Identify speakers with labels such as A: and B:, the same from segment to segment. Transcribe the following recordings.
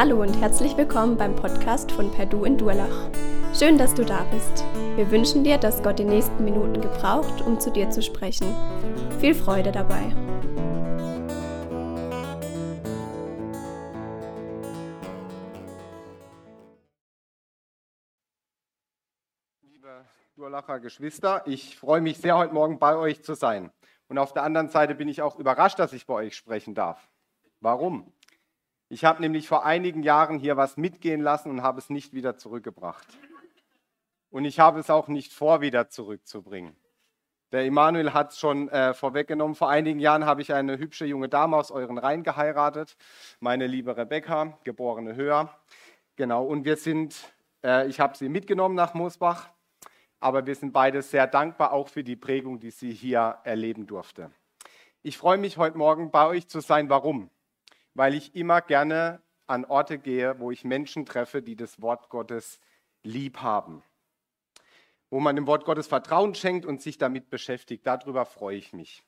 A: Hallo und herzlich willkommen beim Podcast von Perdu in Durlach. Schön, dass du da bist. Wir wünschen dir, dass Gott die nächsten Minuten gebraucht, um zu dir zu sprechen. Viel Freude dabei.
B: Liebe Durlacher Geschwister, ich freue mich sehr, heute Morgen bei euch zu sein. Und auf der anderen Seite bin ich auch überrascht, dass ich bei euch sprechen darf. Warum? Ich habe nämlich vor einigen Jahren hier was mitgehen lassen und habe es nicht wieder zurückgebracht. Und ich habe es auch nicht vor, wieder zurückzubringen. Der Emanuel hat es schon äh, vorweggenommen. Vor einigen Jahren habe ich eine hübsche junge Dame aus euren Reihen geheiratet, meine liebe Rebecca, geborene Höher. Genau, und wir sind, äh, ich habe sie mitgenommen nach Moosbach, aber wir sind beide sehr dankbar auch für die Prägung, die sie hier erleben durfte. Ich freue mich heute Morgen bei euch zu sein. Warum? Weil ich immer gerne an Orte gehe, wo ich Menschen treffe, die das Wort Gottes lieb haben. Wo man dem Wort Gottes Vertrauen schenkt und sich damit beschäftigt. Darüber freue ich mich.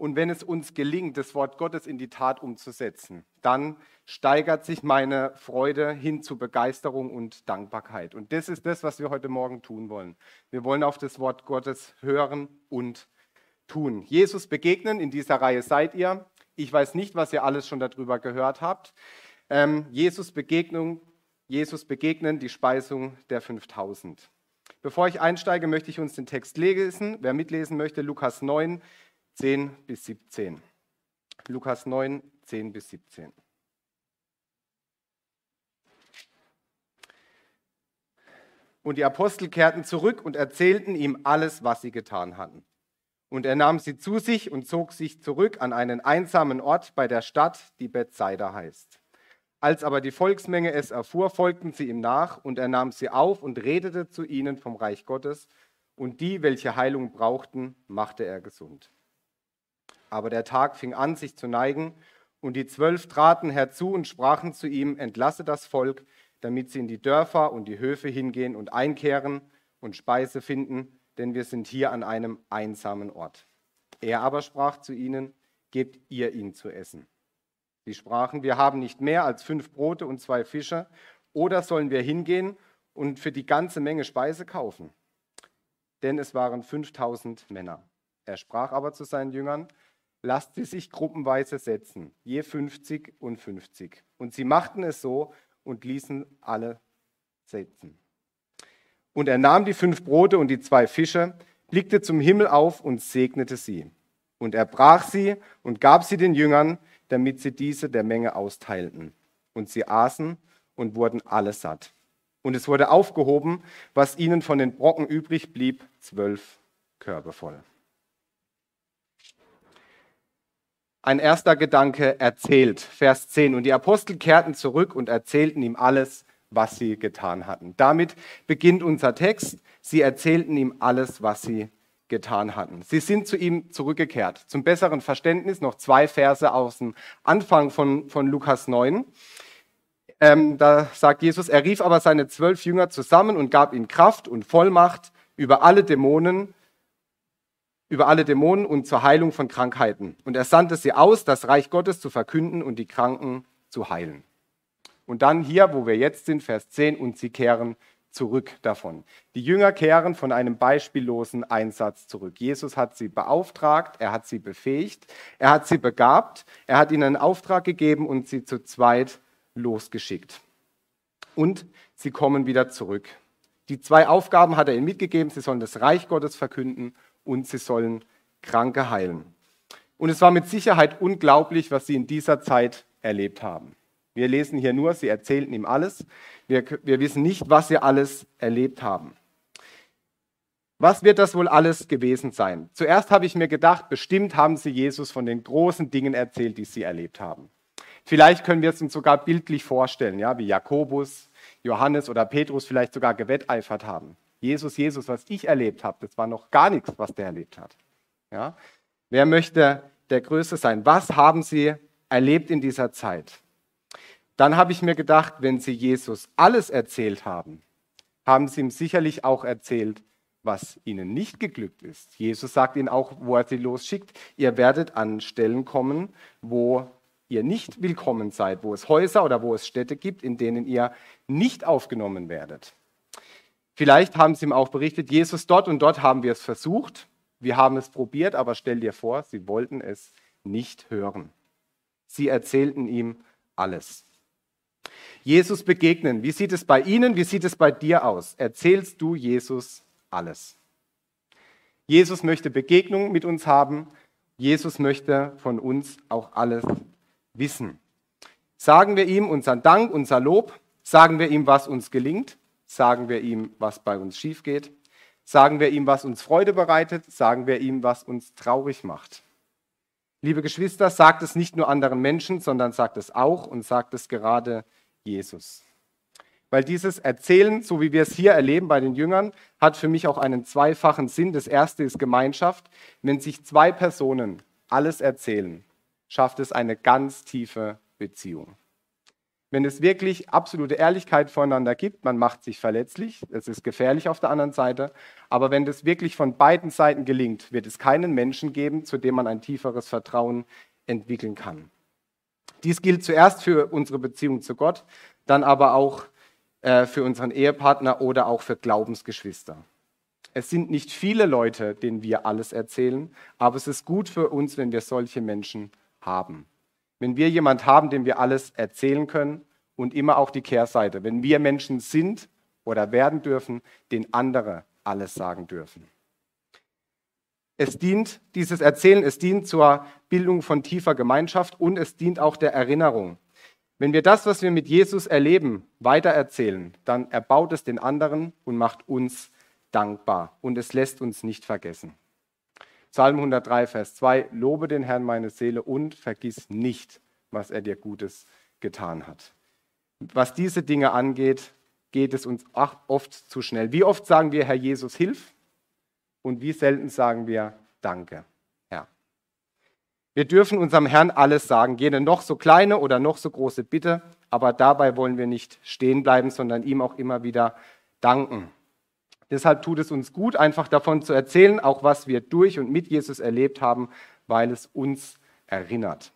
B: Und wenn es uns gelingt, das Wort Gottes in die Tat umzusetzen, dann steigert sich meine Freude hin zu Begeisterung und Dankbarkeit. Und das ist das, was wir heute Morgen tun wollen. Wir wollen auf das Wort Gottes hören und tun. Jesus begegnen, in dieser Reihe seid ihr. Ich weiß nicht, was ihr alles schon darüber gehört habt. Ähm, Jesus, Begegnung, Jesus begegnen, die Speisung der 5000. Bevor ich einsteige, möchte ich uns den Text lesen. Wer mitlesen möchte, Lukas 9, 10 bis 17. Lukas 9, 10 bis 17. Und die Apostel kehrten zurück und erzählten ihm alles, was sie getan hatten. Und er nahm sie zu sich und zog sich zurück an einen einsamen Ort bei der Stadt, die Bethsaida heißt. Als aber die Volksmenge es erfuhr, folgten sie ihm nach, und er nahm sie auf und redete zu ihnen vom Reich Gottes, und die, welche Heilung brauchten, machte er gesund. Aber der Tag fing an, sich zu neigen, und die Zwölf traten herzu und sprachen zu ihm, entlasse das Volk, damit sie in die Dörfer und die Höfe hingehen und einkehren und Speise finden, denn wir sind hier an einem einsamen Ort. Er aber sprach zu ihnen, gebt ihr ihn zu essen. Sie sprachen, wir haben nicht mehr als fünf Brote und zwei Fische, oder sollen wir hingehen und für die ganze Menge Speise kaufen? Denn es waren 5000 Männer. Er sprach aber zu seinen Jüngern, lasst sie sich gruppenweise setzen, je 50 und 50. Und sie machten es so und ließen alle setzen. Und er nahm die fünf Brote und die zwei Fische, blickte zum Himmel auf und segnete sie. Und er brach sie und gab sie den Jüngern, damit sie diese der Menge austeilten. Und sie aßen und wurden alle satt. Und es wurde aufgehoben, was ihnen von den Brocken übrig blieb, zwölf Körbe voll. Ein erster Gedanke erzählt, Vers 10. Und die Apostel kehrten zurück und erzählten ihm alles, was sie getan hatten. Damit beginnt unser Text. Sie erzählten ihm alles, was sie getan hatten. Sie sind zu ihm zurückgekehrt. Zum besseren Verständnis noch zwei Verse aus dem Anfang von, von Lukas 9. Ähm, da sagt Jesus, er rief aber seine zwölf Jünger zusammen und gab ihnen Kraft und Vollmacht über alle Dämonen, über alle Dämonen und zur Heilung von Krankheiten. Und er sandte sie aus, das Reich Gottes zu verkünden und die Kranken zu heilen. Und dann hier, wo wir jetzt sind, Vers 10, und sie kehren zurück davon. Die Jünger kehren von einem beispiellosen Einsatz zurück. Jesus hat sie beauftragt, er hat sie befähigt, er hat sie begabt, er hat ihnen einen Auftrag gegeben und sie zu zweit losgeschickt. Und sie kommen wieder zurück. Die zwei Aufgaben hat er ihnen mitgegeben. Sie sollen das Reich Gottes verkünden und sie sollen Kranke heilen. Und es war mit Sicherheit unglaublich, was sie in dieser Zeit erlebt haben. Wir lesen hier nur, sie erzählten ihm alles. Wir, wir wissen nicht, was sie alles erlebt haben. Was wird das wohl alles gewesen sein? Zuerst habe ich mir gedacht, bestimmt haben sie Jesus von den großen Dingen erzählt, die sie erlebt haben. Vielleicht können wir es uns sogar bildlich vorstellen, ja, wie Jakobus, Johannes oder Petrus vielleicht sogar gewetteifert haben. Jesus, Jesus, was ich erlebt habe, das war noch gar nichts, was der erlebt hat. Ja? Wer möchte der Größte sein? Was haben sie erlebt in dieser Zeit? Dann habe ich mir gedacht, wenn sie Jesus alles erzählt haben, haben sie ihm sicherlich auch erzählt, was ihnen nicht geglückt ist. Jesus sagt ihnen auch, wo er sie losschickt, ihr werdet an Stellen kommen, wo ihr nicht willkommen seid, wo es Häuser oder wo es Städte gibt, in denen ihr nicht aufgenommen werdet. Vielleicht haben sie ihm auch berichtet, Jesus, dort und dort haben wir es versucht, wir haben es probiert, aber stell dir vor, sie wollten es nicht hören. Sie erzählten ihm alles. Jesus begegnen. Wie sieht es bei Ihnen, wie sieht es bei dir aus? Erzählst du Jesus alles? Jesus möchte Begegnung mit uns haben. Jesus möchte von uns auch alles wissen. Sagen wir ihm unseren Dank, unser Lob, sagen wir ihm, was uns gelingt, sagen wir ihm, was bei uns schief geht, sagen wir ihm, was uns Freude bereitet, sagen wir ihm, was uns traurig macht. Liebe Geschwister, sagt es nicht nur anderen Menschen, sondern sagt es auch und sagt es gerade Jesus. Weil dieses Erzählen, so wie wir es hier erleben bei den Jüngern, hat für mich auch einen zweifachen Sinn. Das erste ist Gemeinschaft. Wenn sich zwei Personen alles erzählen, schafft es eine ganz tiefe Beziehung. Wenn es wirklich absolute Ehrlichkeit voneinander gibt, man macht sich verletzlich, es ist gefährlich auf der anderen Seite, aber wenn das wirklich von beiden Seiten gelingt, wird es keinen Menschen geben, zu dem man ein tieferes Vertrauen entwickeln kann. Dies gilt zuerst für unsere Beziehung zu Gott, dann aber auch äh, für unseren Ehepartner oder auch für Glaubensgeschwister. Es sind nicht viele Leute, denen wir alles erzählen, aber es ist gut für uns, wenn wir solche Menschen haben. Wenn wir jemand haben, dem wir alles erzählen können und immer auch die Kehrseite, wenn wir Menschen sind oder werden dürfen, den andere alles sagen dürfen. Es dient, dieses Erzählen, es dient zur Bildung von tiefer Gemeinschaft und es dient auch der Erinnerung. Wenn wir das, was wir mit Jesus erleben, weitererzählen, dann erbaut es den anderen und macht uns dankbar und es lässt uns nicht vergessen. Psalm 103, Vers 2, Lobe den Herrn meine Seele und vergiss nicht, was er dir Gutes getan hat. Was diese Dinge angeht, geht es uns oft zu schnell. Wie oft sagen wir, Herr Jesus, hilf? Und wie selten sagen wir Danke, Herr. Wir dürfen unserem Herrn alles sagen, jede noch so kleine oder noch so große Bitte, aber dabei wollen wir nicht stehen bleiben, sondern ihm auch immer wieder danken. Deshalb tut es uns gut, einfach davon zu erzählen, auch was wir durch und mit Jesus erlebt haben, weil es uns erinnert.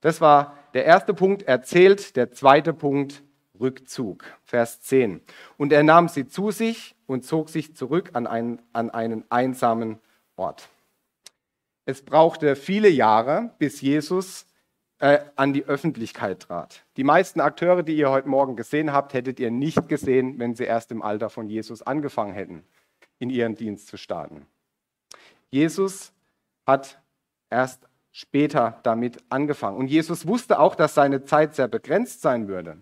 B: Das war der erste Punkt, erzählt. Der zweite Punkt, Rückzug. Vers 10. Und er nahm sie zu sich und zog sich zurück an einen, an einen einsamen Ort. Es brauchte viele Jahre, bis Jesus äh, an die Öffentlichkeit trat. Die meisten Akteure, die ihr heute Morgen gesehen habt, hättet ihr nicht gesehen, wenn sie erst im Alter von Jesus angefangen hätten, in ihren Dienst zu starten. Jesus hat erst später damit angefangen. Und Jesus wusste auch, dass seine Zeit sehr begrenzt sein würde.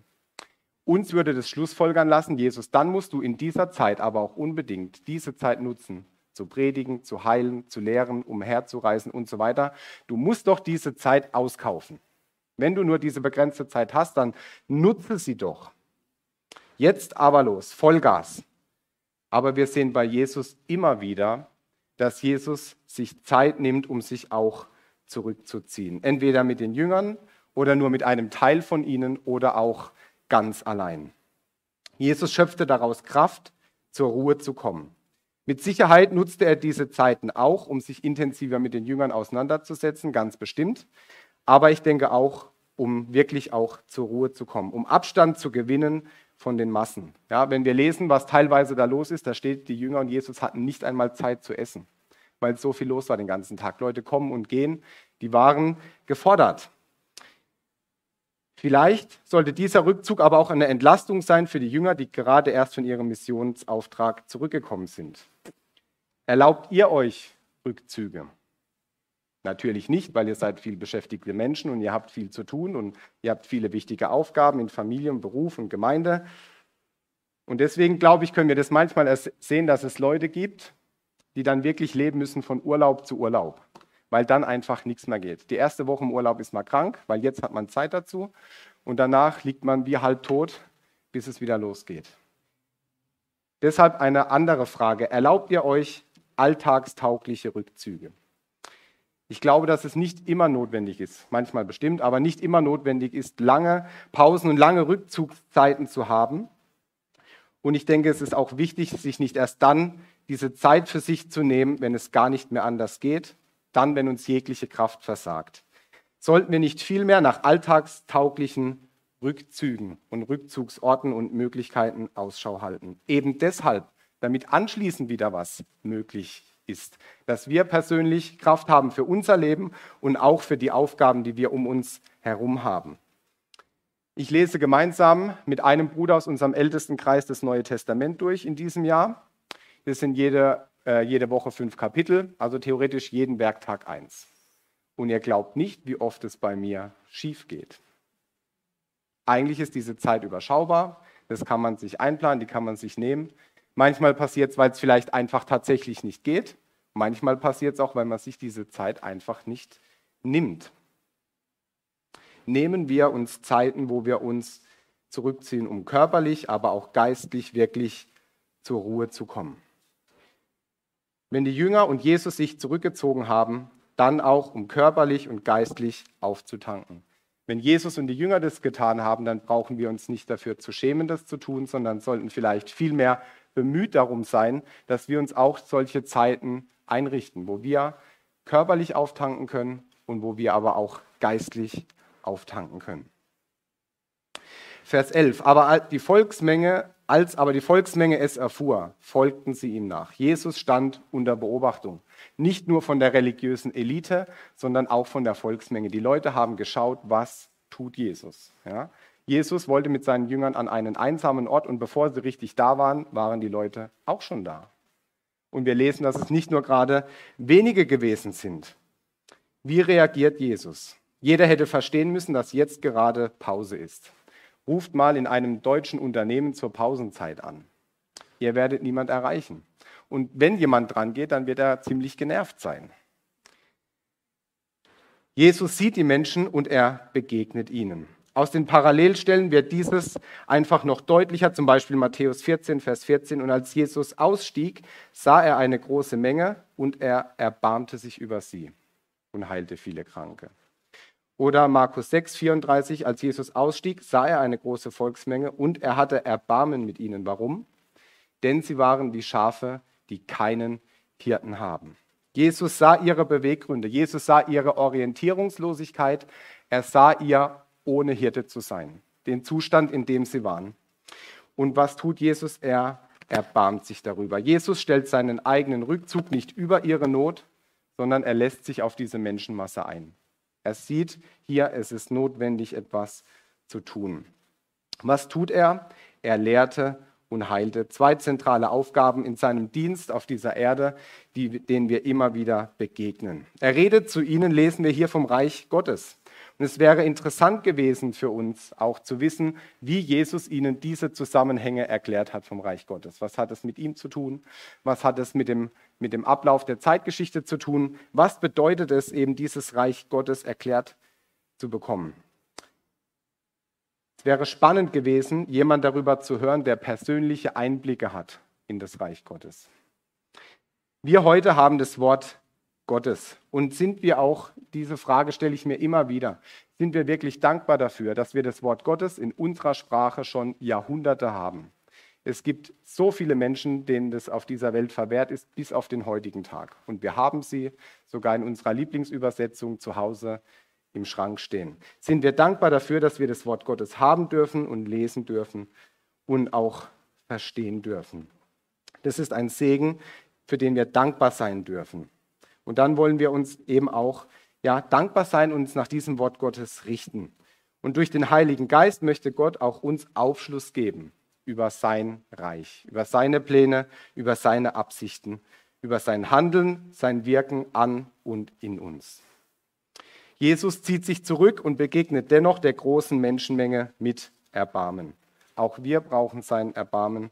B: Uns würde das Schlussfolgern lassen, Jesus, dann musst du in dieser Zeit aber auch unbedingt diese Zeit nutzen, zu predigen, zu heilen, zu lehren, umherzureisen und so weiter. Du musst doch diese Zeit auskaufen. Wenn du nur diese begrenzte Zeit hast, dann nutze sie doch. Jetzt aber los, Vollgas. Aber wir sehen bei Jesus immer wieder, dass Jesus sich Zeit nimmt, um sich auch zurückzuziehen. Entweder mit den Jüngern oder nur mit einem Teil von ihnen oder auch ganz allein. Jesus schöpfte daraus Kraft, zur Ruhe zu kommen. Mit Sicherheit nutzte er diese Zeiten auch, um sich intensiver mit den Jüngern auseinanderzusetzen, ganz bestimmt. Aber ich denke auch, um wirklich auch zur Ruhe zu kommen, um Abstand zu gewinnen von den Massen. Ja, wenn wir lesen, was teilweise da los ist, da steht, die Jünger und Jesus hatten nicht einmal Zeit zu essen, weil so viel los war den ganzen Tag. Leute kommen und gehen, die waren gefordert. Vielleicht sollte dieser Rückzug aber auch eine Entlastung sein für die Jünger, die gerade erst von ihrem Missionsauftrag zurückgekommen sind. Erlaubt ihr euch Rückzüge? Natürlich nicht, weil ihr seid viel beschäftigte Menschen und ihr habt viel zu tun und ihr habt viele wichtige Aufgaben in Familie, Beruf und Gemeinde. Und deswegen glaube ich, können wir das manchmal sehen, dass es Leute gibt, die dann wirklich leben müssen von Urlaub zu Urlaub weil dann einfach nichts mehr geht. Die erste Woche im Urlaub ist man krank, weil jetzt hat man Zeit dazu und danach liegt man wie halb tot, bis es wieder losgeht. Deshalb eine andere Frage. Erlaubt ihr euch alltagstaugliche Rückzüge? Ich glaube, dass es nicht immer notwendig ist, manchmal bestimmt, aber nicht immer notwendig ist, lange Pausen und lange Rückzugszeiten zu haben. Und ich denke, es ist auch wichtig, sich nicht erst dann diese Zeit für sich zu nehmen, wenn es gar nicht mehr anders geht, dann, wenn uns jegliche Kraft versagt. sollten wir nicht vielmehr nach alltagstauglichen Rückzügen und Rückzugsorten und Möglichkeiten Ausschau halten. Eben deshalb, damit anschließend wieder was möglich ist, dass wir persönlich Kraft haben für unser Leben und auch für die Aufgaben, die wir um uns herum haben. Ich lese gemeinsam mit einem Bruder aus unserem ältesten Kreis das Neue Testament durch in diesem Jahr. Das sind jede, äh, jede Woche fünf Kapitel, also theoretisch jeden Werktag eins. Und ihr glaubt nicht, wie oft es bei mir schief geht. Eigentlich ist diese Zeit überschaubar, das kann man sich einplanen, die kann man sich nehmen. Manchmal passiert es, weil es vielleicht einfach tatsächlich nicht geht. Manchmal passiert es auch, weil man sich diese Zeit einfach nicht nimmt. Nehmen wir uns Zeiten, wo wir uns zurückziehen, um körperlich, aber auch geistlich wirklich zur Ruhe zu kommen. Wenn die Jünger und Jesus sich zurückgezogen haben, dann auch, um körperlich und geistlich aufzutanken. Wenn Jesus und die Jünger das getan haben, dann brauchen wir uns nicht dafür zu schämen, das zu tun, sondern sollten vielleicht vielmehr bemüht darum sein, dass wir uns auch solche Zeiten einrichten, wo wir körperlich auftanken können und wo wir aber auch geistlich auftanken können. Vers 11. Aber die Volksmenge, als aber die Volksmenge es erfuhr, folgten sie ihm nach. Jesus stand unter Beobachtung. Nicht nur von der religiösen Elite, sondern auch von der Volksmenge. Die Leute haben geschaut, was tut Jesus. Ja? Jesus wollte mit seinen Jüngern an einen einsamen Ort und bevor sie richtig da waren, waren die Leute auch schon da. Und wir lesen, dass es nicht nur gerade wenige gewesen sind. Wie reagiert Jesus? Jeder hätte verstehen müssen, dass jetzt gerade Pause ist. Ruft mal in einem deutschen Unternehmen zur Pausenzeit an. Ihr werdet niemand erreichen. Und wenn jemand dran geht, dann wird er ziemlich genervt sein. Jesus sieht die Menschen und er begegnet ihnen. Aus den Parallelstellen wird dieses einfach noch deutlicher, zum Beispiel Matthäus 14, Vers 14. Und als Jesus ausstieg, sah er eine große Menge und er erbarmte sich über sie und heilte viele Kranke. Oder Markus 6, 34, als Jesus ausstieg, sah er eine große Volksmenge und er hatte Erbarmen mit ihnen. Warum? Denn sie waren wie Schafe, die keinen Hirten haben. Jesus sah ihre Beweggründe, Jesus sah ihre Orientierungslosigkeit, er sah ihr, ohne Hirte zu sein, den Zustand, in dem sie waren. Und was tut Jesus? Er erbarmt sich darüber. Jesus stellt seinen eigenen Rückzug nicht über ihre Not, sondern er lässt sich auf diese Menschenmasse ein. Er sieht hier, es ist notwendig, etwas zu tun. Was tut er? Er lehrte und heilte. Zwei zentrale Aufgaben in seinem Dienst auf dieser Erde, die, denen wir immer wieder begegnen. Er redet zu ihnen, lesen wir hier vom Reich Gottes. Und es wäre interessant gewesen für uns auch zu wissen, wie Jesus ihnen diese Zusammenhänge erklärt hat vom Reich Gottes. Was hat es mit ihm zu tun? Was hat es mit dem, mit dem Ablauf der Zeitgeschichte zu tun? Was bedeutet es eben, dieses Reich Gottes erklärt zu bekommen? Es wäre spannend gewesen, jemand darüber zu hören, der persönliche Einblicke hat in das Reich Gottes. Wir heute haben das Wort Gottes. Und sind wir auch, diese Frage stelle ich mir immer wieder, sind wir wirklich dankbar dafür, dass wir das Wort Gottes in unserer Sprache schon Jahrhunderte haben? Es gibt so viele Menschen, denen das auf dieser Welt verwehrt ist, bis auf den heutigen Tag. Und wir haben sie sogar in unserer Lieblingsübersetzung zu Hause im Schrank stehen. Sind wir dankbar dafür, dass wir das Wort Gottes haben dürfen und lesen dürfen und auch verstehen dürfen. Das ist ein Segen, für den wir dankbar sein dürfen. Und dann wollen wir uns eben auch ja, dankbar sein und uns nach diesem Wort Gottes richten. Und durch den Heiligen Geist möchte Gott auch uns Aufschluss geben über sein Reich, über seine Pläne, über seine Absichten, über sein Handeln, sein Wirken an und in uns. Jesus zieht sich zurück und begegnet dennoch der großen Menschenmenge mit Erbarmen. Auch wir brauchen sein Erbarmen.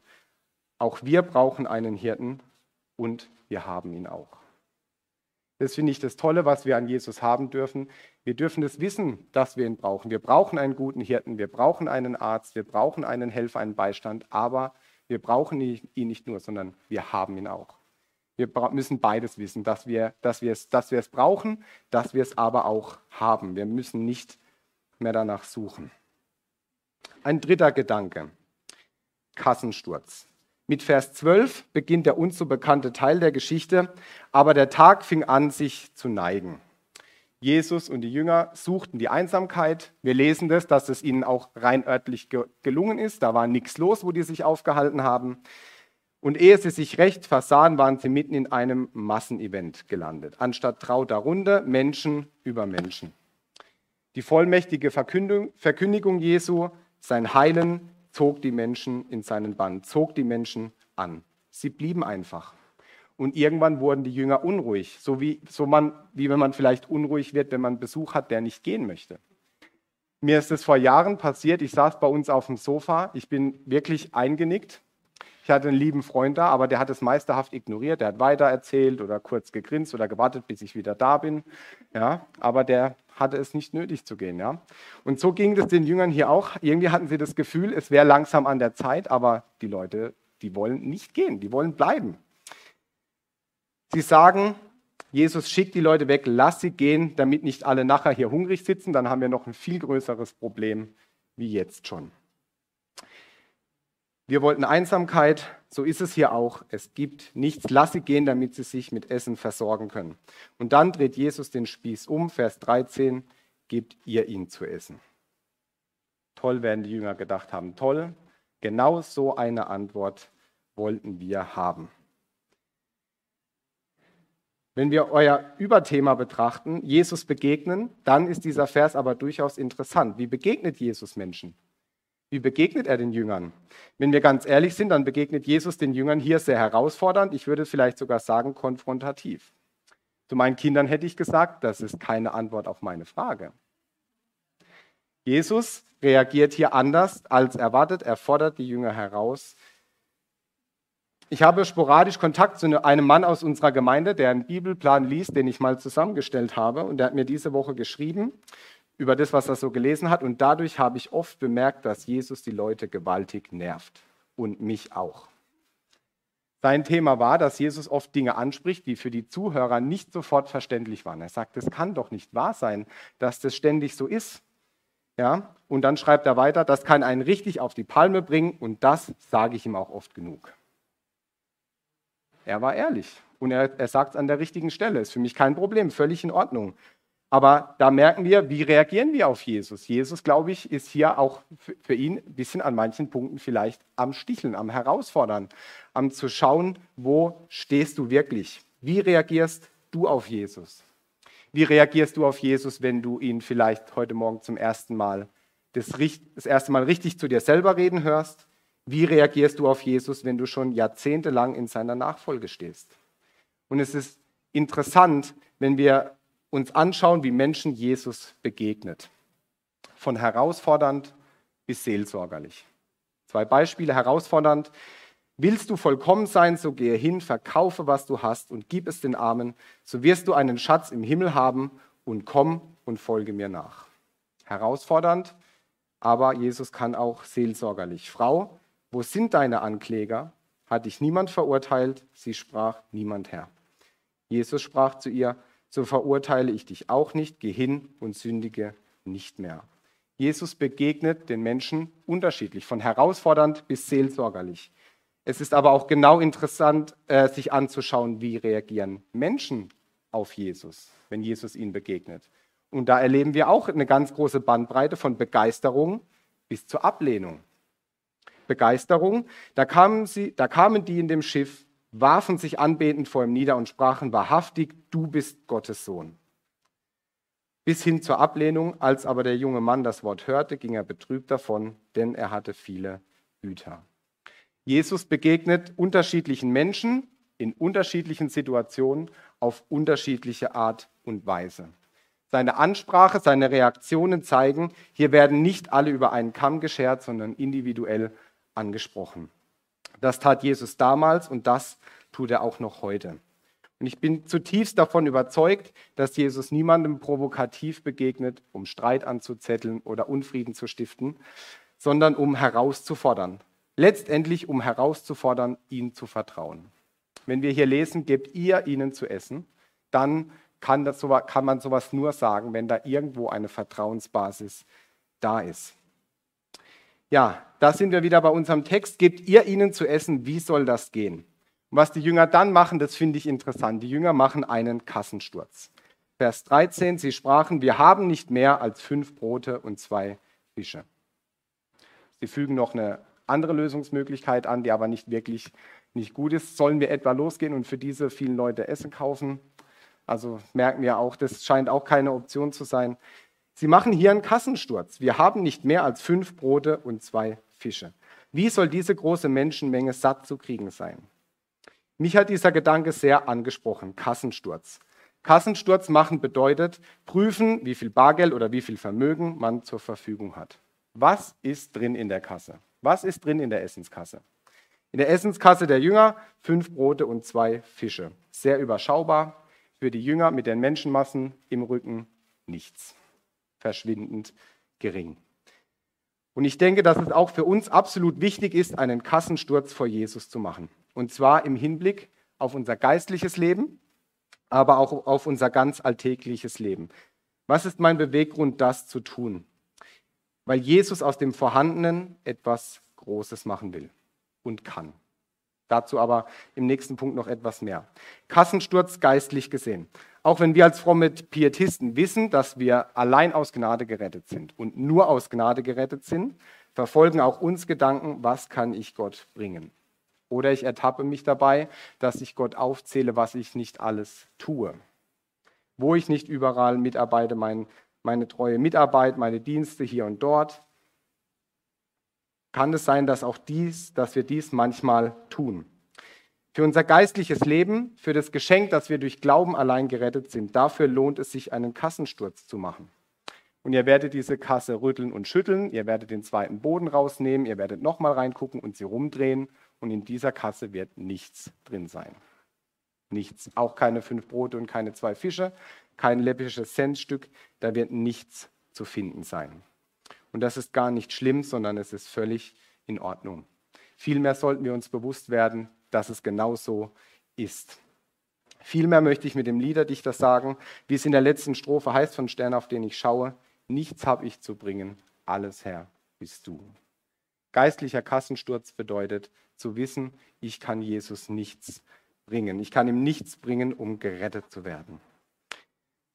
B: Auch wir brauchen einen Hirten und wir haben ihn auch. Das finde ich das Tolle, was wir an Jesus haben dürfen. Wir dürfen das wissen, dass wir ihn brauchen. Wir brauchen einen guten Hirten, wir brauchen einen Arzt, wir brauchen einen Helfer, einen Beistand, aber wir brauchen ihn nicht nur, sondern wir haben ihn auch. Wir müssen beides wissen, dass wir, dass, wir es, dass wir es brauchen, dass wir es aber auch haben. Wir müssen nicht mehr danach suchen. Ein dritter Gedanke. Kassensturz. Mit Vers 12 beginnt der uns so bekannte Teil der Geschichte, aber der Tag fing an, sich zu neigen. Jesus und die Jünger suchten die Einsamkeit. Wir lesen das, dass es ihnen auch rein örtlich gelungen ist. Da war nichts los, wo die sich aufgehalten haben. Und ehe sie sich recht versahen, waren sie mitten in einem Massenevent gelandet. Anstatt trauter Runde Menschen über Menschen. Die vollmächtige Verkündigung, Jesu, sein Heilen, zog die Menschen in seinen Bann, zog die Menschen an. Sie blieben einfach. Und irgendwann wurden die Jünger unruhig, so wie, so man, wie wenn man vielleicht unruhig wird, wenn man Besuch hat, der nicht gehen möchte. Mir ist es vor Jahren passiert, ich saß bei uns auf dem Sofa, ich bin wirklich eingenickt. Ich hatte einen lieben Freund da, aber der hat es meisterhaft ignoriert. Der hat weiter erzählt oder kurz gegrinst oder gewartet, bis ich wieder da bin. Ja, aber der hatte es nicht nötig zu gehen. Ja? Und so ging es den Jüngern hier auch. Irgendwie hatten sie das Gefühl, es wäre langsam an der Zeit, aber die Leute, die wollen nicht gehen, die wollen bleiben. Sie sagen, Jesus schickt die Leute weg, lass sie gehen, damit nicht alle nachher hier hungrig sitzen, dann haben wir noch ein viel größeres Problem wie jetzt schon. Wir wollten Einsamkeit, so ist es hier auch. Es gibt nichts, lass sie gehen, damit sie sich mit Essen versorgen können. Und dann dreht Jesus den Spieß um, Vers 13, gebt ihr ihnen zu essen. Toll werden die Jünger gedacht haben, toll, genau so eine Antwort wollten wir haben. Wenn wir euer Überthema betrachten, Jesus begegnen, dann ist dieser Vers aber durchaus interessant. Wie begegnet Jesus Menschen? Wie begegnet er den Jüngern? Wenn wir ganz ehrlich sind, dann begegnet Jesus den Jüngern hier sehr herausfordernd, ich würde vielleicht sogar sagen konfrontativ. Zu meinen Kindern hätte ich gesagt, das ist keine Antwort auf meine Frage. Jesus reagiert hier anders als erwartet, er fordert die Jünger heraus. Ich habe sporadisch Kontakt zu einem Mann aus unserer Gemeinde, der einen Bibelplan liest, den ich mal zusammengestellt habe. Und der hat mir diese Woche geschrieben über das, was er so gelesen hat. Und dadurch habe ich oft bemerkt, dass Jesus die Leute gewaltig nervt und mich auch. Sein Thema war, dass Jesus oft Dinge anspricht, die für die Zuhörer nicht sofort verständlich waren. Er sagt, es kann doch nicht wahr sein, dass das ständig so ist. Ja? Und dann schreibt er weiter, das kann einen richtig auf die Palme bringen und das sage ich ihm auch oft genug. Er war ehrlich und er, er sagt es an der richtigen Stelle. Ist für mich kein Problem, völlig in Ordnung. Aber da merken wir, wie reagieren wir auf Jesus? Jesus, glaube ich, ist hier auch für ihn ein bisschen an manchen Punkten vielleicht am Sticheln, am Herausfordern, am zu schauen, wo stehst du wirklich? Wie reagierst du auf Jesus? Wie reagierst du auf Jesus, wenn du ihn vielleicht heute Morgen zum ersten Mal das, das erste Mal richtig zu dir selber reden hörst? Wie reagierst du auf Jesus, wenn du schon jahrzehntelang in seiner Nachfolge stehst? Und es ist interessant, wenn wir uns anschauen, wie Menschen Jesus begegnet. Von herausfordernd bis seelsorgerlich. Zwei Beispiele herausfordernd. Willst du vollkommen sein, so gehe hin, verkaufe, was du hast und gib es den Armen, so wirst du einen Schatz im Himmel haben und komm und folge mir nach. Herausfordernd, aber Jesus kann auch seelsorgerlich. Frau, wo sind deine Ankläger? Hat dich niemand verurteilt? Sie sprach, niemand Herr. Jesus sprach zu ihr, so verurteile ich dich auch nicht, geh hin und sündige nicht mehr. Jesus begegnet den Menschen unterschiedlich, von herausfordernd bis seelsorgerlich. Es ist aber auch genau interessant, äh, sich anzuschauen, wie reagieren Menschen auf Jesus, wenn Jesus ihnen begegnet. Und da erleben wir auch eine ganz große Bandbreite von Begeisterung bis zur Ablehnung. Begeisterung, da kamen, sie, da kamen die in dem Schiff warfen sich anbetend vor ihm nieder und sprachen wahrhaftig, du bist Gottes Sohn. Bis hin zur Ablehnung, als aber der junge Mann das Wort hörte, ging er betrübt davon, denn er hatte viele Güter. Jesus begegnet unterschiedlichen Menschen in unterschiedlichen Situationen auf unterschiedliche Art und Weise. Seine Ansprache, seine Reaktionen zeigen, hier werden nicht alle über einen Kamm geschert, sondern individuell angesprochen. Das tat Jesus damals und das tut er auch noch heute. Und ich bin zutiefst davon überzeugt, dass Jesus niemandem provokativ begegnet, um Streit anzuzetteln oder Unfrieden zu stiften, sondern um herauszufordern. Letztendlich um herauszufordern, ihm zu vertrauen. Wenn wir hier lesen, gebt ihr ihnen zu essen, dann kann, das, kann man sowas nur sagen, wenn da irgendwo eine Vertrauensbasis da ist. Ja, da sind wir wieder bei unserem Text. Gebt ihr ihnen zu essen, wie soll das gehen? Und was die Jünger dann machen, das finde ich interessant. Die Jünger machen einen Kassensturz. Vers 13, sie sprachen, wir haben nicht mehr als fünf Brote und zwei Fische. Sie fügen noch eine andere Lösungsmöglichkeit an, die aber nicht wirklich nicht gut ist. Sollen wir etwa losgehen und für diese vielen Leute Essen kaufen? Also merken wir auch, das scheint auch keine Option zu sein. Sie machen hier einen Kassensturz. Wir haben nicht mehr als fünf Brote und zwei Fische. Wie soll diese große Menschenmenge satt zu kriegen sein? Mich hat dieser Gedanke sehr angesprochen, Kassensturz. Kassensturz machen bedeutet prüfen, wie viel Bargeld oder wie viel Vermögen man zur Verfügung hat. Was ist drin in der Kasse? Was ist drin in der Essenskasse? In der Essenskasse der Jünger fünf Brote und zwei Fische. Sehr überschaubar. Für die Jünger mit den Menschenmassen im Rücken nichts. Verschwindend gering. Und ich denke, dass es auch für uns absolut wichtig ist, einen Kassensturz vor Jesus zu machen. Und zwar im Hinblick auf unser geistliches Leben, aber auch auf unser ganz alltägliches Leben. Was ist mein Beweggrund, das zu tun? Weil Jesus aus dem Vorhandenen etwas Großes machen will und kann. Dazu aber im nächsten Punkt noch etwas mehr. Kassensturz geistlich gesehen. Auch wenn wir als fromme Pietisten wissen, dass wir allein aus Gnade gerettet sind und nur aus Gnade gerettet sind, verfolgen auch uns Gedanken, was kann ich Gott bringen? Oder ich ertappe mich dabei, dass ich Gott aufzähle, was ich nicht alles tue. Wo ich nicht überall mitarbeite, mein, meine treue Mitarbeit, meine Dienste hier und dort. Kann es sein, dass auch dies, dass wir dies manchmal tun? Für unser geistliches Leben, für das Geschenk, dass wir durch Glauben allein gerettet sind, dafür lohnt es sich, einen Kassensturz zu machen. Und ihr werdet diese Kasse rütteln und schütteln, ihr werdet den zweiten Boden rausnehmen, ihr werdet nochmal reingucken und sie rumdrehen und in dieser Kasse wird nichts drin sein. Nichts. Auch keine fünf Brote und keine zwei Fische, kein läppisches Centstück, da wird nichts zu finden sein. Und das ist gar nicht schlimm, sondern es ist völlig in Ordnung. Vielmehr sollten wir uns bewusst werden, dass es genauso ist. Vielmehr möchte ich mit dem Liederdichter sagen, wie es in der letzten Strophe heißt von Stern, auf den ich schaue, nichts habe ich zu bringen, alles Herr bist du. Geistlicher Kassensturz bedeutet zu wissen, ich kann Jesus nichts bringen. Ich kann ihm nichts bringen, um gerettet zu werden.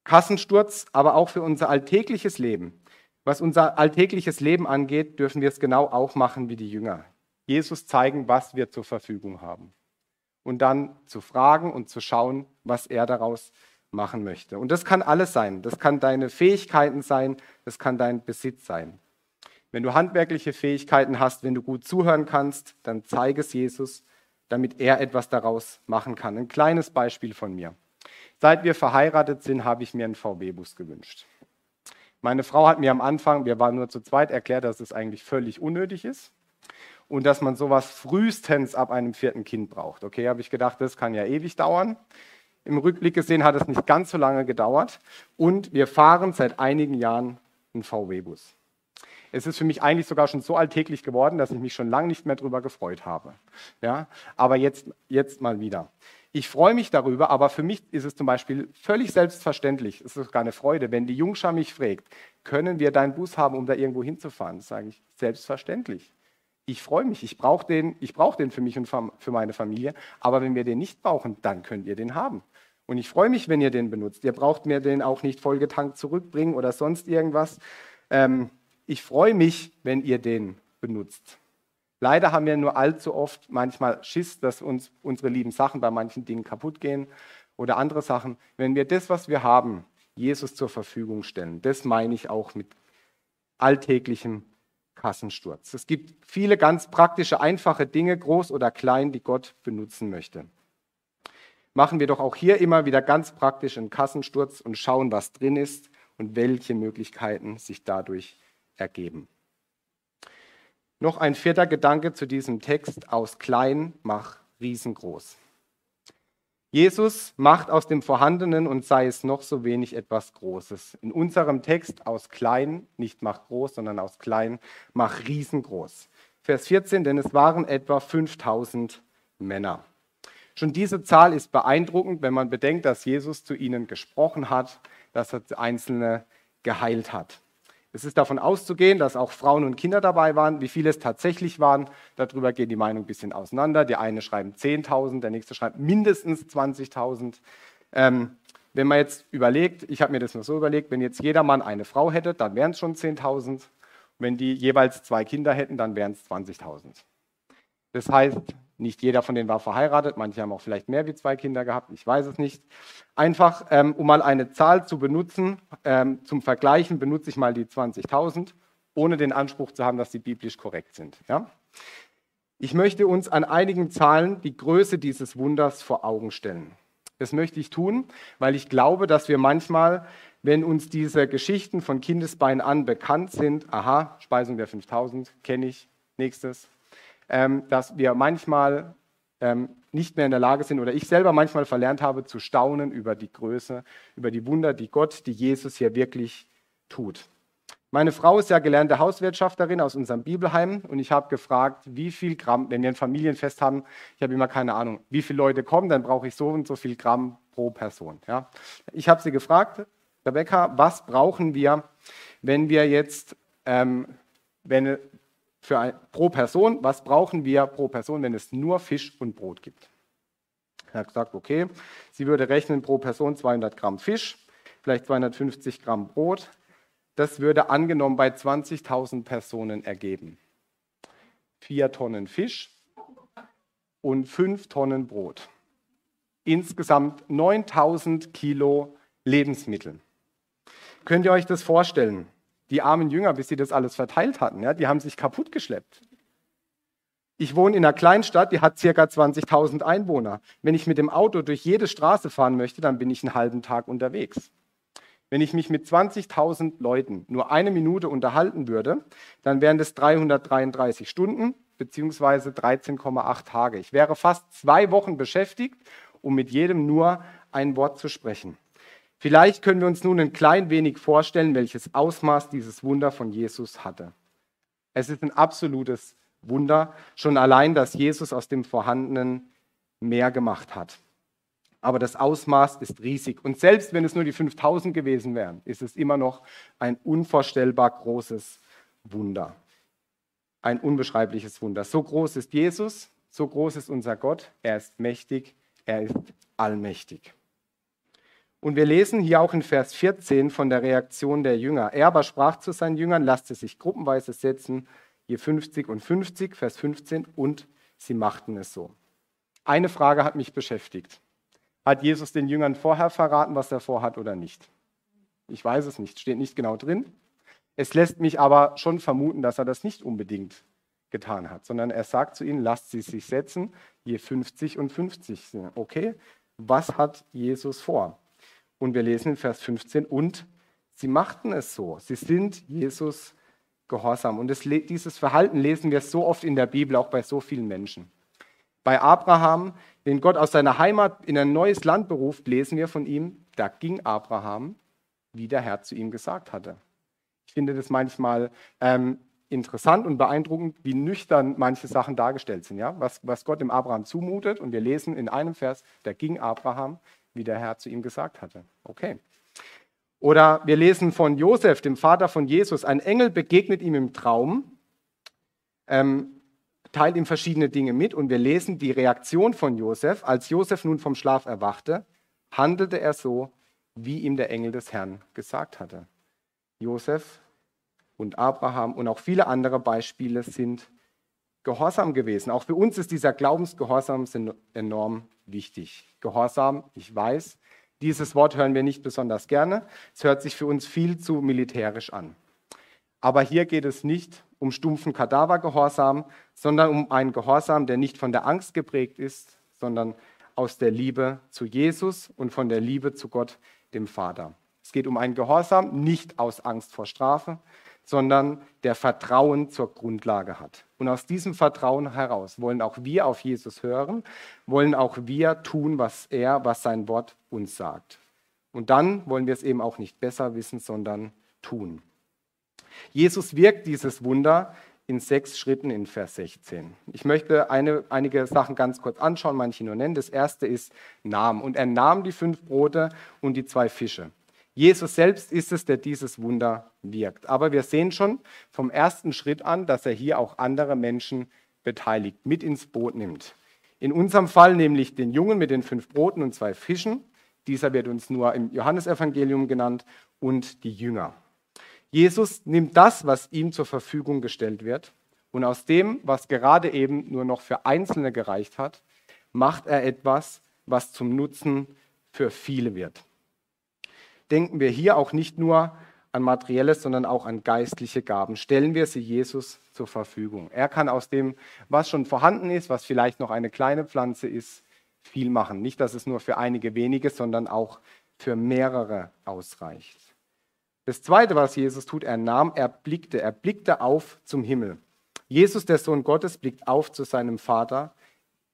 B: Kassensturz, aber auch für unser alltägliches Leben. Was unser alltägliches Leben angeht, dürfen wir es genau auch machen wie die Jünger. Jesus zeigen, was wir zur Verfügung haben. Und dann zu fragen und zu schauen, was er daraus machen möchte. Und das kann alles sein. Das kann deine Fähigkeiten sein, das kann dein Besitz sein. Wenn du handwerkliche Fähigkeiten hast, wenn du gut zuhören kannst, dann zeige es Jesus, damit er etwas daraus machen kann. Ein kleines Beispiel von mir. Seit wir verheiratet sind, habe ich mir einen VW-Bus gewünscht. Meine Frau hat mir am Anfang, wir waren nur zu zweit, erklärt, dass es eigentlich völlig unnötig ist und dass man sowas frühestens ab einem vierten Kind braucht. Okay, habe ich gedacht, das kann ja ewig dauern. Im Rückblick gesehen hat es nicht ganz so lange gedauert und wir fahren seit einigen Jahren einen VW-Bus. Es ist für mich eigentlich sogar schon so alltäglich geworden, dass ich mich schon lange nicht mehr darüber gefreut habe. Ja? Aber jetzt, jetzt mal wieder. Ich freue mich darüber, aber für mich ist es zum Beispiel völlig selbstverständlich, es ist sogar eine Freude, wenn die Jungschar mich fragt, können wir deinen Bus haben, um da irgendwo hinzufahren? Das sage ich, selbstverständlich. Ich freue mich, ich brauche den, brauch den für mich und für meine Familie, aber wenn wir den nicht brauchen, dann könnt ihr den haben. Und ich freue mich, wenn ihr den benutzt. Ihr braucht mir den auch nicht vollgetankt zurückbringen oder sonst irgendwas. Ähm, ich freue mich, wenn ihr den benutzt. Leider haben wir nur allzu oft manchmal Schiss, dass uns unsere lieben Sachen bei manchen Dingen kaputt gehen oder andere Sachen. Wenn wir das, was wir haben, Jesus zur Verfügung stellen, das meine ich auch mit alltäglichem Kassensturz. Es gibt viele ganz praktische, einfache Dinge, groß oder klein, die Gott benutzen möchte. Machen wir doch auch hier immer wieder ganz praktisch einen Kassensturz und schauen, was drin ist und welche Möglichkeiten sich dadurch ergeben. Noch ein vierter Gedanke zu diesem Text. Aus klein mach riesengroß. Jesus macht aus dem Vorhandenen und sei es noch so wenig etwas Großes. In unserem Text aus klein, nicht mach groß, sondern aus klein, mach riesengroß. Vers 14, denn es waren etwa 5000 Männer. Schon diese Zahl ist beeindruckend, wenn man bedenkt, dass Jesus zu ihnen gesprochen hat, dass er Einzelne geheilt hat. Es ist davon auszugehen, dass auch Frauen und Kinder dabei waren. Wie viele es tatsächlich waren, darüber gehen die Meinungen ein bisschen auseinander. Der eine schreibt 10.000, der nächste schreibt mindestens 20.000. Ähm, wenn man jetzt überlegt, ich habe mir das nur so überlegt, wenn jetzt jeder Mann eine Frau hätte, dann wären es schon 10.000. Wenn die jeweils zwei Kinder hätten, dann wären es 20.000. Das heißt, nicht jeder von denen war verheiratet, manche haben auch vielleicht mehr wie zwei Kinder gehabt, ich weiß es nicht. Einfach, ähm, um mal eine Zahl zu benutzen, ähm, zum Vergleichen benutze ich mal die 20.000, ohne den Anspruch zu haben, dass sie biblisch korrekt sind. Ja? Ich möchte uns an einigen Zahlen die Größe dieses Wunders vor Augen stellen. Das möchte ich tun, weil ich glaube, dass wir manchmal, wenn uns diese Geschichten von Kindesbein an bekannt sind, aha, Speisung der 5000, kenne ich, nächstes, dass wir manchmal ähm, nicht mehr in der Lage sind oder ich selber manchmal verlernt habe zu staunen über die Größe, über die Wunder, die Gott, die Jesus hier wirklich tut. Meine Frau ist ja gelernte Hauswirtschafterin aus unserem Bibelheim und ich habe gefragt, wie viel Gramm, wenn wir ein Familienfest haben, ich habe immer keine Ahnung, wie viele Leute kommen, dann brauche ich so und so viel Gramm pro Person. Ja. Ich habe sie gefragt, Rebecca, was brauchen wir, wenn wir jetzt, ähm, wenn, für ein, pro Person, was brauchen wir pro Person, wenn es nur Fisch und Brot gibt? Er hat gesagt, okay, sie würde rechnen pro Person 200 Gramm Fisch, vielleicht 250 Gramm Brot. Das würde angenommen bei 20.000 Personen ergeben. Vier Tonnen Fisch und fünf Tonnen Brot. Insgesamt 9000 Kilo Lebensmittel. Könnt ihr euch das vorstellen? Die armen Jünger, bis sie das alles verteilt hatten, ja, die haben sich kaputt geschleppt. Ich wohne in einer Kleinstadt, die hat circa 20.000 Einwohner. Wenn ich mit dem Auto durch jede Straße fahren möchte, dann bin ich einen halben Tag unterwegs. Wenn ich mich mit 20.000 Leuten nur eine Minute unterhalten würde, dann wären das 333 Stunden beziehungsweise 13,8 Tage. Ich wäre fast zwei Wochen beschäftigt, um mit jedem nur ein Wort zu sprechen. Vielleicht können wir uns nun ein klein wenig vorstellen, welches Ausmaß dieses Wunder von Jesus hatte. Es ist ein absolutes Wunder, schon allein, dass Jesus aus dem Vorhandenen mehr gemacht hat. Aber das Ausmaß ist riesig. Und selbst wenn es nur die 5000 gewesen wären, ist es immer noch ein unvorstellbar großes Wunder. Ein unbeschreibliches Wunder. So groß ist Jesus, so groß ist unser Gott. Er ist mächtig, er ist allmächtig. Und wir lesen hier auch in Vers 14 von der Reaktion der Jünger. Er aber sprach zu seinen Jüngern, lasst es sich gruppenweise setzen, je 50 und 50, Vers 15, und sie machten es so. Eine Frage hat mich beschäftigt. Hat Jesus den Jüngern vorher verraten, was er vorhat oder nicht? Ich weiß es nicht, steht nicht genau drin. Es lässt mich aber schon vermuten, dass er das nicht unbedingt getan hat, sondern er sagt zu ihnen, lasst sie sich setzen, je 50 und 50. Okay, was hat Jesus vor? Und wir lesen in Vers 15, und sie machten es so. Sie sind Jesus gehorsam. Und das, dieses Verhalten lesen wir so oft in der Bibel, auch bei so vielen Menschen. Bei Abraham, den Gott aus seiner Heimat in ein neues Land beruft, lesen wir von ihm, da ging Abraham, wie der Herr zu ihm gesagt hatte. Ich finde das manchmal ähm, interessant und beeindruckend, wie nüchtern manche Sachen dargestellt sind. Ja? Was, was Gott dem Abraham zumutet. Und wir lesen in einem Vers, da ging Abraham, wie der Herr zu ihm gesagt hatte. Okay. Oder wir lesen von Josef, dem Vater von Jesus. Ein Engel begegnet ihm im Traum, ähm, teilt ihm verschiedene Dinge mit und wir lesen die Reaktion von Josef. Als Josef nun vom Schlaf erwachte, handelte er so, wie ihm der Engel des Herrn gesagt hatte. Josef und Abraham und auch viele andere Beispiele sind gehorsam gewesen. Auch für uns ist dieser Glaubensgehorsam enorm wichtig. Gehorsam, ich weiß, dieses Wort hören wir nicht besonders gerne. Es hört sich für uns viel zu militärisch an. Aber hier geht es nicht um stumpfen Kadavergehorsam, sondern um einen Gehorsam, der nicht von der Angst geprägt ist, sondern aus der Liebe zu Jesus und von der Liebe zu Gott, dem Vater. Es geht um einen Gehorsam nicht aus Angst vor Strafe, sondern der Vertrauen zur Grundlage hat. Und aus diesem Vertrauen heraus wollen auch wir auf Jesus hören, wollen auch wir tun, was er, was sein Wort uns sagt. Und dann wollen wir es eben auch nicht besser wissen, sondern tun. Jesus wirkt dieses Wunder in sechs Schritten in Vers 16. Ich möchte eine, einige Sachen ganz kurz anschauen, manche nur nennen. Das erste ist Namen. Und er nahm die fünf Brote und die zwei Fische. Jesus selbst ist es, der dieses Wunder wirkt. Aber wir sehen schon vom ersten Schritt an, dass er hier auch andere Menschen beteiligt, mit ins Boot nimmt. In unserem Fall nämlich den Jungen mit den fünf Broten und zwei Fischen, Dieser wird uns nur im Johannesevangelium genannt und die Jünger. Jesus nimmt das, was ihm zur Verfügung gestellt wird, und aus dem, was gerade eben nur noch für Einzelne gereicht hat, macht er etwas, was zum Nutzen für viele wird. Denken wir hier auch nicht nur an materielles, sondern auch an geistliche Gaben. Stellen wir sie Jesus zur Verfügung. Er kann aus dem, was schon vorhanden ist, was vielleicht noch eine kleine Pflanze ist, viel machen. Nicht, dass es nur für einige wenige, sondern auch für mehrere ausreicht. Das Zweite, was Jesus tut, er nahm, er blickte, er blickte auf zum Himmel. Jesus, der Sohn Gottes, blickt auf zu seinem Vater.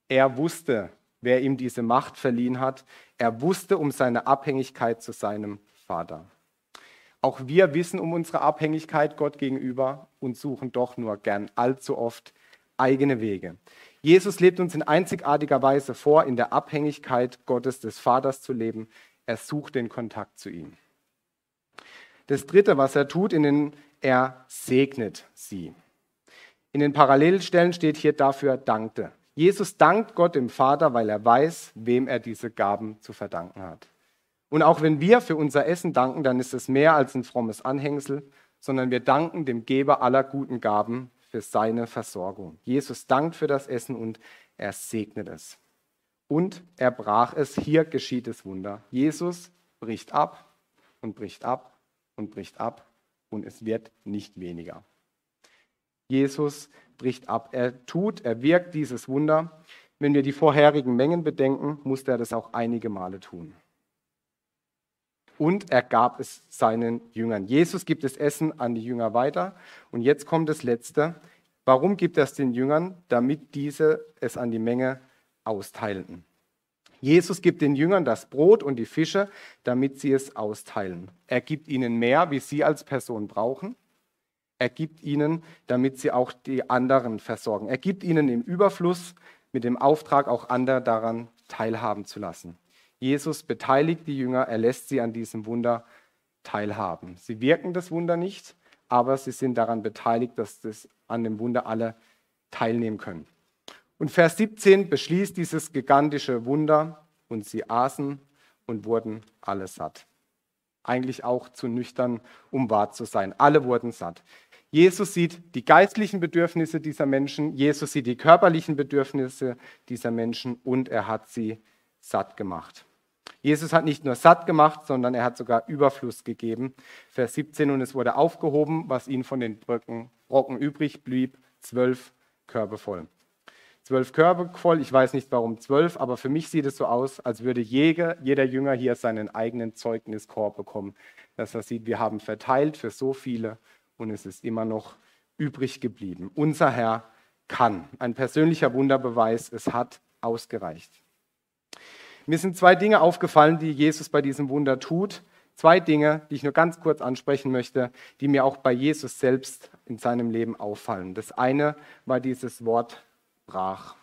B: Er wusste, wer ihm diese Macht verliehen hat. Er wusste um seine Abhängigkeit zu seinem Vater. Auch wir wissen um unsere Abhängigkeit Gott gegenüber und suchen doch nur gern allzu oft eigene Wege. Jesus lebt uns in einzigartiger Weise vor, in der Abhängigkeit Gottes des Vaters zu leben. Er sucht den Kontakt zu ihm. Das Dritte, was er tut, in den, er segnet sie. In den Parallelstellen steht hier dafür dankte. Jesus dankt Gott dem Vater, weil er weiß, wem er diese Gaben zu verdanken hat. Und auch wenn wir für unser Essen danken, dann ist es mehr als ein frommes Anhängsel, sondern wir danken dem Geber aller guten Gaben für seine Versorgung. Jesus dankt für das Essen und er segnet es. Und er brach es. Hier geschieht das Wunder. Jesus bricht ab und bricht ab und bricht ab und es wird nicht weniger. Jesus bricht ab. Er tut, er wirkt dieses Wunder. Wenn wir die vorherigen Mengen bedenken, musste er das auch einige Male tun und er gab es seinen Jüngern. Jesus gibt das Essen an die Jünger weiter. Und jetzt kommt das Letzte. Warum gibt er es den Jüngern? Damit diese es an die Menge austeilten. Jesus gibt den Jüngern das Brot und die Fische, damit sie es austeilen. Er gibt ihnen mehr, wie sie als Person brauchen. Er gibt ihnen, damit sie auch die anderen versorgen. Er gibt ihnen im Überfluss mit dem Auftrag, auch andere daran teilhaben zu lassen. Jesus beteiligt die Jünger, er lässt sie an diesem Wunder teilhaben. Sie wirken das Wunder nicht, aber sie sind daran beteiligt, dass das an dem Wunder alle teilnehmen können. Und Vers 17 beschließt dieses gigantische Wunder und sie aßen und wurden alle satt. Eigentlich auch zu nüchtern, um wahr zu sein. Alle wurden satt. Jesus sieht die geistlichen Bedürfnisse dieser Menschen, Jesus sieht die körperlichen Bedürfnisse dieser Menschen und er hat sie satt gemacht. Jesus hat nicht nur satt gemacht, sondern er hat sogar Überfluss gegeben. Vers 17, und es wurde aufgehoben, was ihnen von den Brocken, Brocken übrig blieb, zwölf Körbe voll. Zwölf Körbe voll, ich weiß nicht warum zwölf, aber für mich sieht es so aus, als würde jeder, jeder Jünger hier seinen eigenen Zeugniskorb bekommen. Dass er sieht, wir haben verteilt für so viele und es ist immer noch übrig geblieben. Unser Herr kann. Ein persönlicher Wunderbeweis, es hat ausgereicht. Mir sind zwei Dinge aufgefallen, die Jesus bei diesem Wunder tut. Zwei Dinge, die ich nur ganz kurz ansprechen möchte, die mir auch bei Jesus selbst in seinem Leben auffallen. Das eine war dieses Wort brach.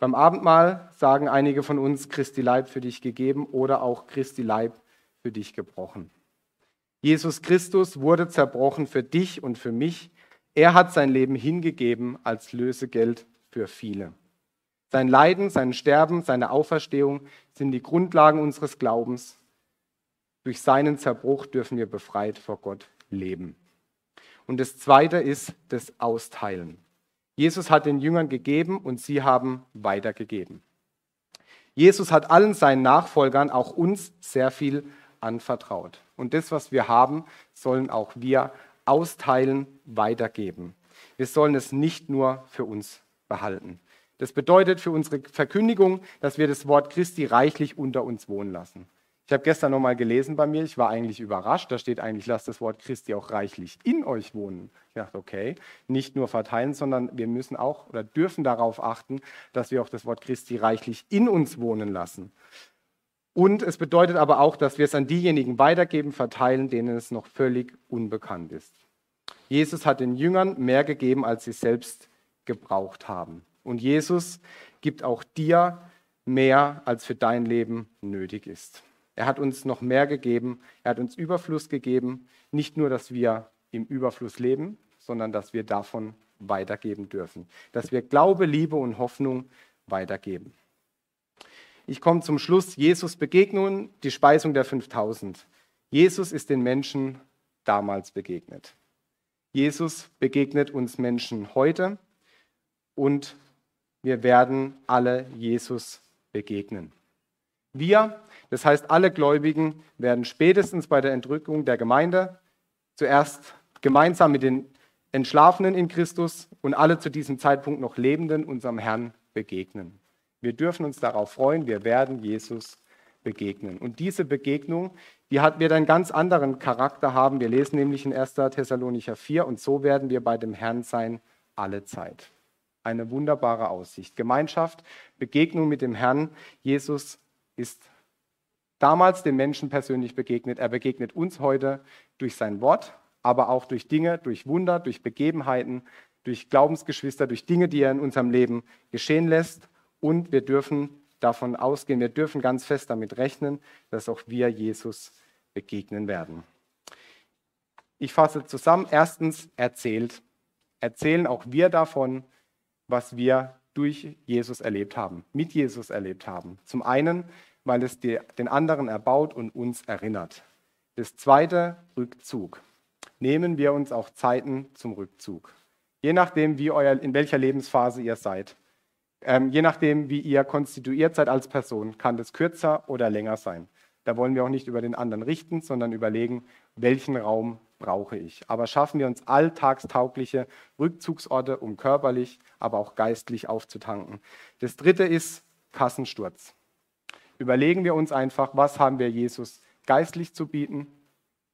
B: Beim Abendmahl sagen einige von uns Christi Leib für dich gegeben oder auch Christi Leib für dich gebrochen. Jesus Christus wurde zerbrochen für dich und für mich. Er hat sein Leben hingegeben als Lösegeld für viele. Sein Leiden, sein Sterben, seine Auferstehung sind die Grundlagen unseres Glaubens. Durch seinen Zerbruch dürfen wir befreit vor Gott leben. Und das Zweite ist das Austeilen. Jesus hat den Jüngern gegeben und sie haben weitergegeben. Jesus hat allen seinen Nachfolgern, auch uns, sehr viel anvertraut. Und das, was wir haben, sollen auch wir austeilen, weitergeben. Wir sollen es nicht nur für uns behalten. Das bedeutet für unsere Verkündigung, dass wir das Wort Christi reichlich unter uns wohnen lassen. Ich habe gestern nochmal gelesen bei mir, ich war eigentlich überrascht, da steht eigentlich, lasst das Wort Christi auch reichlich in euch wohnen. Ich dachte, okay, nicht nur verteilen, sondern wir müssen auch oder dürfen darauf achten, dass wir auch das Wort Christi reichlich in uns wohnen lassen. Und es bedeutet aber auch, dass wir es an diejenigen weitergeben, verteilen, denen es noch völlig unbekannt ist. Jesus hat den Jüngern mehr gegeben, als sie selbst gebraucht haben. Und Jesus gibt auch dir mehr, als für dein Leben nötig ist. Er hat uns noch mehr gegeben. Er hat uns Überfluss gegeben. Nicht nur, dass wir im Überfluss leben, sondern dass wir davon weitergeben dürfen. Dass wir Glaube, Liebe und Hoffnung weitergeben. Ich komme zum Schluss. Jesus Begegnungen, die Speisung der 5000. Jesus ist den Menschen damals begegnet. Jesus begegnet uns Menschen heute und wir werden alle Jesus begegnen. Wir, das heißt alle Gläubigen, werden spätestens bei der Entrückung der Gemeinde zuerst gemeinsam mit den Entschlafenen in Christus und alle zu diesem Zeitpunkt noch Lebenden unserem Herrn begegnen. Wir dürfen uns darauf freuen, wir werden Jesus begegnen. Und diese Begegnung, die hat, wird einen ganz anderen Charakter haben. Wir lesen nämlich in 1. Thessalonicher 4 und so werden wir bei dem Herrn sein alle Zeit. Eine wunderbare Aussicht. Gemeinschaft, Begegnung mit dem Herrn. Jesus ist damals den Menschen persönlich begegnet. Er begegnet uns heute durch sein Wort, aber auch durch Dinge, durch Wunder, durch Begebenheiten, durch Glaubensgeschwister, durch Dinge, die er in unserem Leben geschehen lässt. Und wir dürfen davon ausgehen, wir dürfen ganz fest damit rechnen, dass auch wir Jesus begegnen werden. Ich fasse zusammen. Erstens erzählt. Erzählen auch wir davon, was wir durch Jesus erlebt haben, mit Jesus erlebt haben. Zum einen, weil es den anderen erbaut und uns erinnert. Das zweite, Rückzug. Nehmen wir uns auch Zeiten zum Rückzug. Je nachdem, wie euer, in welcher Lebensphase ihr seid. Ähm, je nachdem, wie ihr konstituiert seid als Person, kann das kürzer oder länger sein. Da wollen wir auch nicht über den anderen richten, sondern überlegen, welchen Raum brauche ich. Aber schaffen wir uns alltagstaugliche Rückzugsorte, um körperlich, aber auch geistlich aufzutanken. Das dritte ist Kassensturz. Überlegen wir uns einfach, was haben wir Jesus geistlich zu bieten?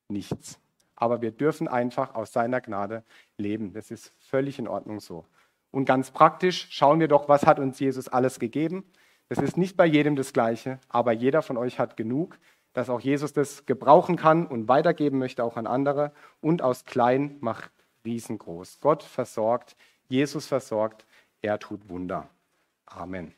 B: Nichts. Aber wir dürfen einfach aus seiner Gnade leben. Das ist völlig in Ordnung so. Und ganz praktisch schauen wir doch, was hat uns Jesus alles gegeben. Das ist nicht bei jedem das Gleiche, aber jeder von euch hat genug, dass auch Jesus das gebrauchen kann und weitergeben möchte auch an andere. Und aus klein macht riesengroß. Gott versorgt, Jesus versorgt, er tut Wunder. Amen.